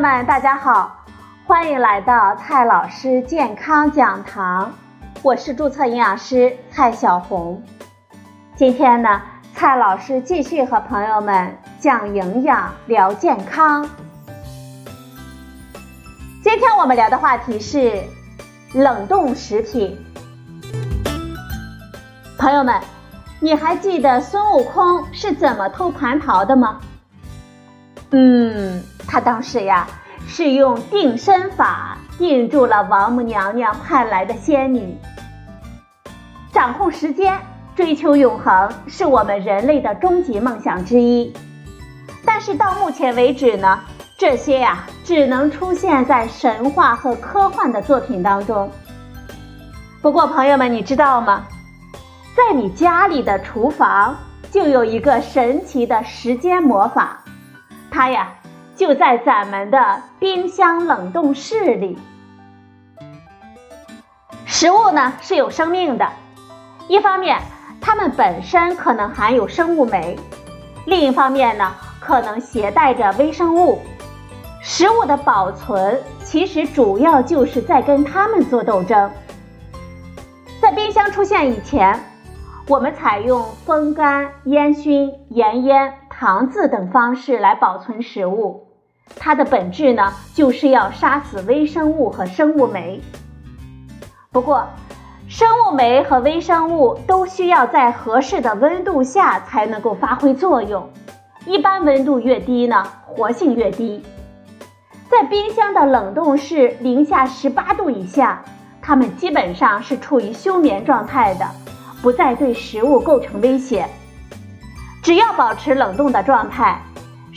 朋友们，大家好，欢迎来到蔡老师健康讲堂，我是注册营养师蔡小红。今天呢，蔡老师继续和朋友们讲营养、聊健康。今天我们聊的话题是冷冻食品。朋友们，你还记得孙悟空是怎么偷蟠桃的吗？嗯，他当时呀是用定身法定住了王母娘娘派来的仙女。掌控时间、追求永恒是我们人类的终极梦想之一，但是到目前为止呢，这些呀只能出现在神话和科幻的作品当中。不过，朋友们，你知道吗？在你家里的厨房就有一个神奇的时间魔法。它呀，就在咱们的冰箱冷冻室里。食物呢是有生命的，一方面它们本身可能含有生物酶，另一方面呢可能携带着微生物。食物的保存其实主要就是在跟它们做斗争。在冰箱出现以前，我们采用风干、烟熏、盐腌。糖渍等方式来保存食物，它的本质呢，就是要杀死微生物和生物酶。不过，生物酶和微生物都需要在合适的温度下才能够发挥作用，一般温度越低呢，活性越低。在冰箱的冷冻室零下十八度以下，它们基本上是处于休眠状态的，不再对食物构成威胁。只要保持冷冻的状态，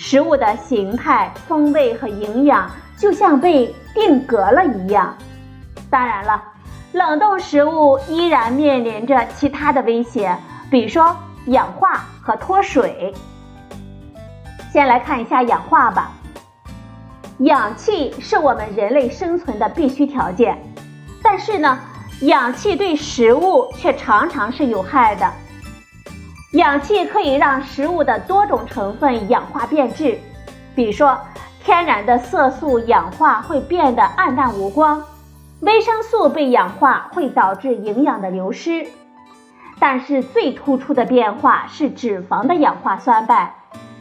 食物的形态、风味和营养就像被定格了一样。当然了，冷冻食物依然面临着其他的威胁，比如说氧化和脱水。先来看一下氧化吧。氧气是我们人类生存的必须条件，但是呢，氧气对食物却常常是有害的。氧气可以让食物的多种成分氧化变质，比如说天然的色素氧化会变得暗淡无光，维生素被氧化会导致营养的流失。但是最突出的变化是脂肪的氧化酸败，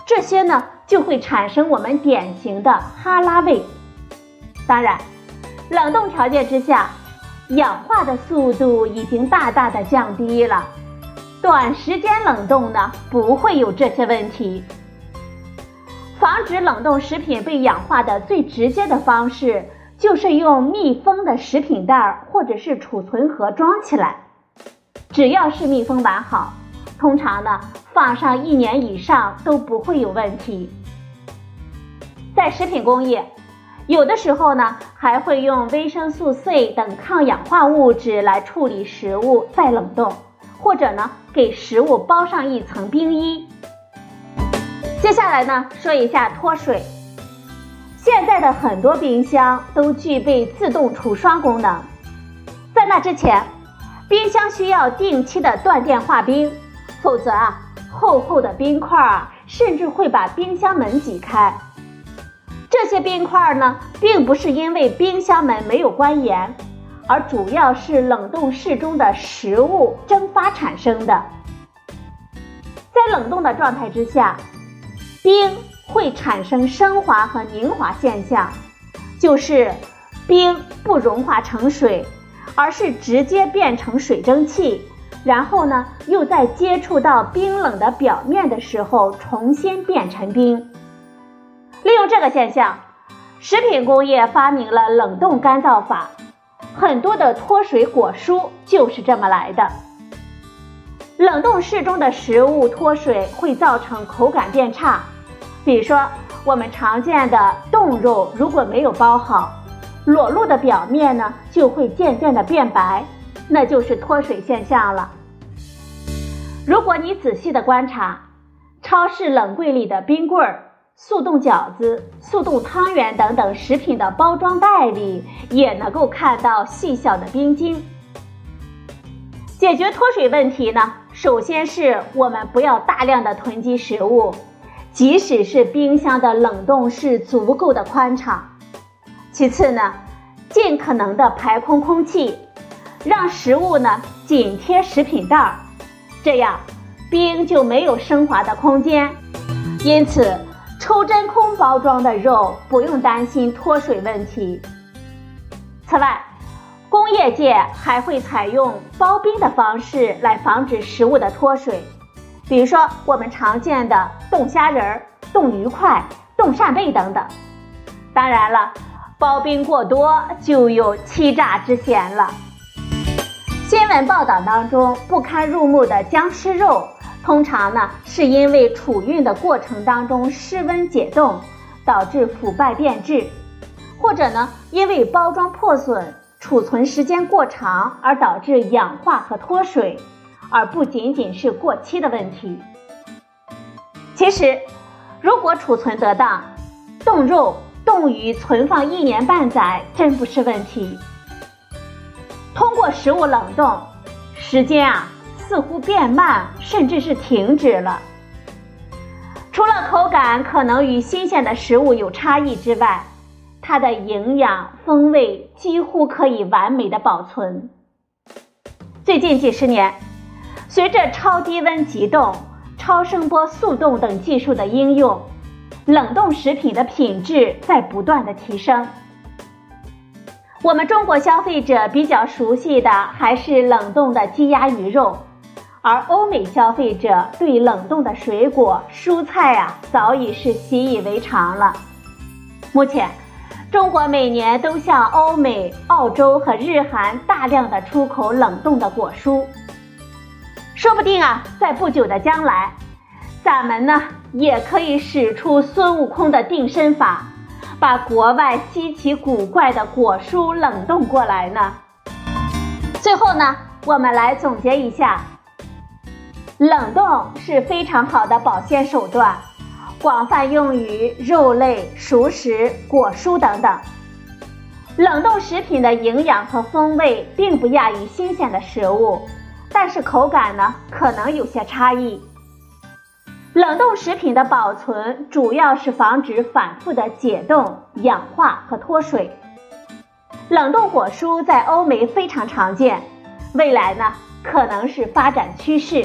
这些呢就会产生我们典型的哈拉味。当然，冷冻条件之下，氧化的速度已经大大的降低了。短时间冷冻呢，不会有这些问题。防止冷冻食品被氧化的最直接的方式，就是用密封的食品袋或者是储存盒装起来。只要是密封完好，通常呢放上一年以上都不会有问题。在食品工业，有的时候呢还会用维生素 C 等抗氧化物质来处理食物再冷冻。或者呢，给食物包上一层冰衣。接下来呢，说一下脱水。现在的很多冰箱都具备自动除霜功能，在那之前，冰箱需要定期的断电化冰，否则啊，厚厚的冰块啊，甚至会把冰箱门挤开。这些冰块呢，并不是因为冰箱门没有关严。而主要是冷冻室中的食物蒸发产生的。在冷冻的状态之下，冰会产生升华和凝华现象，就是冰不融化成水，而是直接变成水蒸气，然后呢，又在接触到冰冷的表面的时候重新变成冰。利用这个现象，食品工业发明了冷冻干燥法。很多的脱水果蔬就是这么来的。冷冻室中的食物脱水会造成口感变差，比如说我们常见的冻肉如果没有包好，裸露的表面呢就会渐渐的变白，那就是脱水现象了。如果你仔细的观察，超市冷柜里的冰棍儿。速冻饺子、速冻汤圆等等食品的包装袋里也能够看到细小的冰晶。解决脱水问题呢，首先是我们不要大量的囤积食物，即使是冰箱的冷冻室足够的宽敞。其次呢，尽可能的排空空气，让食物呢紧贴食品袋，这样冰就没有升华的空间。因此，抽真空包装的肉不用担心脱水问题。此外，工业界还会采用包冰的方式来防止食物的脱水，比如说我们常见的冻虾仁儿、冻鱼块、冻扇贝等等。当然了，包冰过多就有欺诈之嫌了。新闻报道当中不堪入目的僵尸肉，通常呢是因为储运的过程当中失温解冻，导致腐败变质，或者呢因为包装破损。储存时间过长而导致氧化和脱水，而不仅仅是过期的问题。其实，如果储存得当，冻肉、冻鱼存放一年半载真不是问题。通过食物冷冻，时间啊似乎变慢，甚至是停止了。除了口感可能与新鲜的食物有差异之外，它的营养风味几乎可以完美的保存。最近几十年，随着超低温急冻、超声波速冻等技术的应用，冷冻食品的品质在不断的提升。我们中国消费者比较熟悉的还是冷冻的鸡鸭鱼肉，而欧美消费者对冷冻的水果、蔬菜啊，早已是习以为常了。目前，中国每年都向欧美、澳洲和日韩大量的出口冷冻的果蔬，说不定啊，在不久的将来，咱们呢也可以使出孙悟空的定身法，把国外稀奇古怪的果蔬冷冻过来呢。最后呢，我们来总结一下，冷冻是非常好的保鲜手段。广泛用于肉类、熟食、果蔬等等。冷冻食品的营养和风味并不亚于新鲜的食物，但是口感呢可能有些差异。冷冻食品的保存主要是防止反复的解冻、氧化和脱水。冷冻果蔬在欧美非常常见，未来呢可能是发展趋势。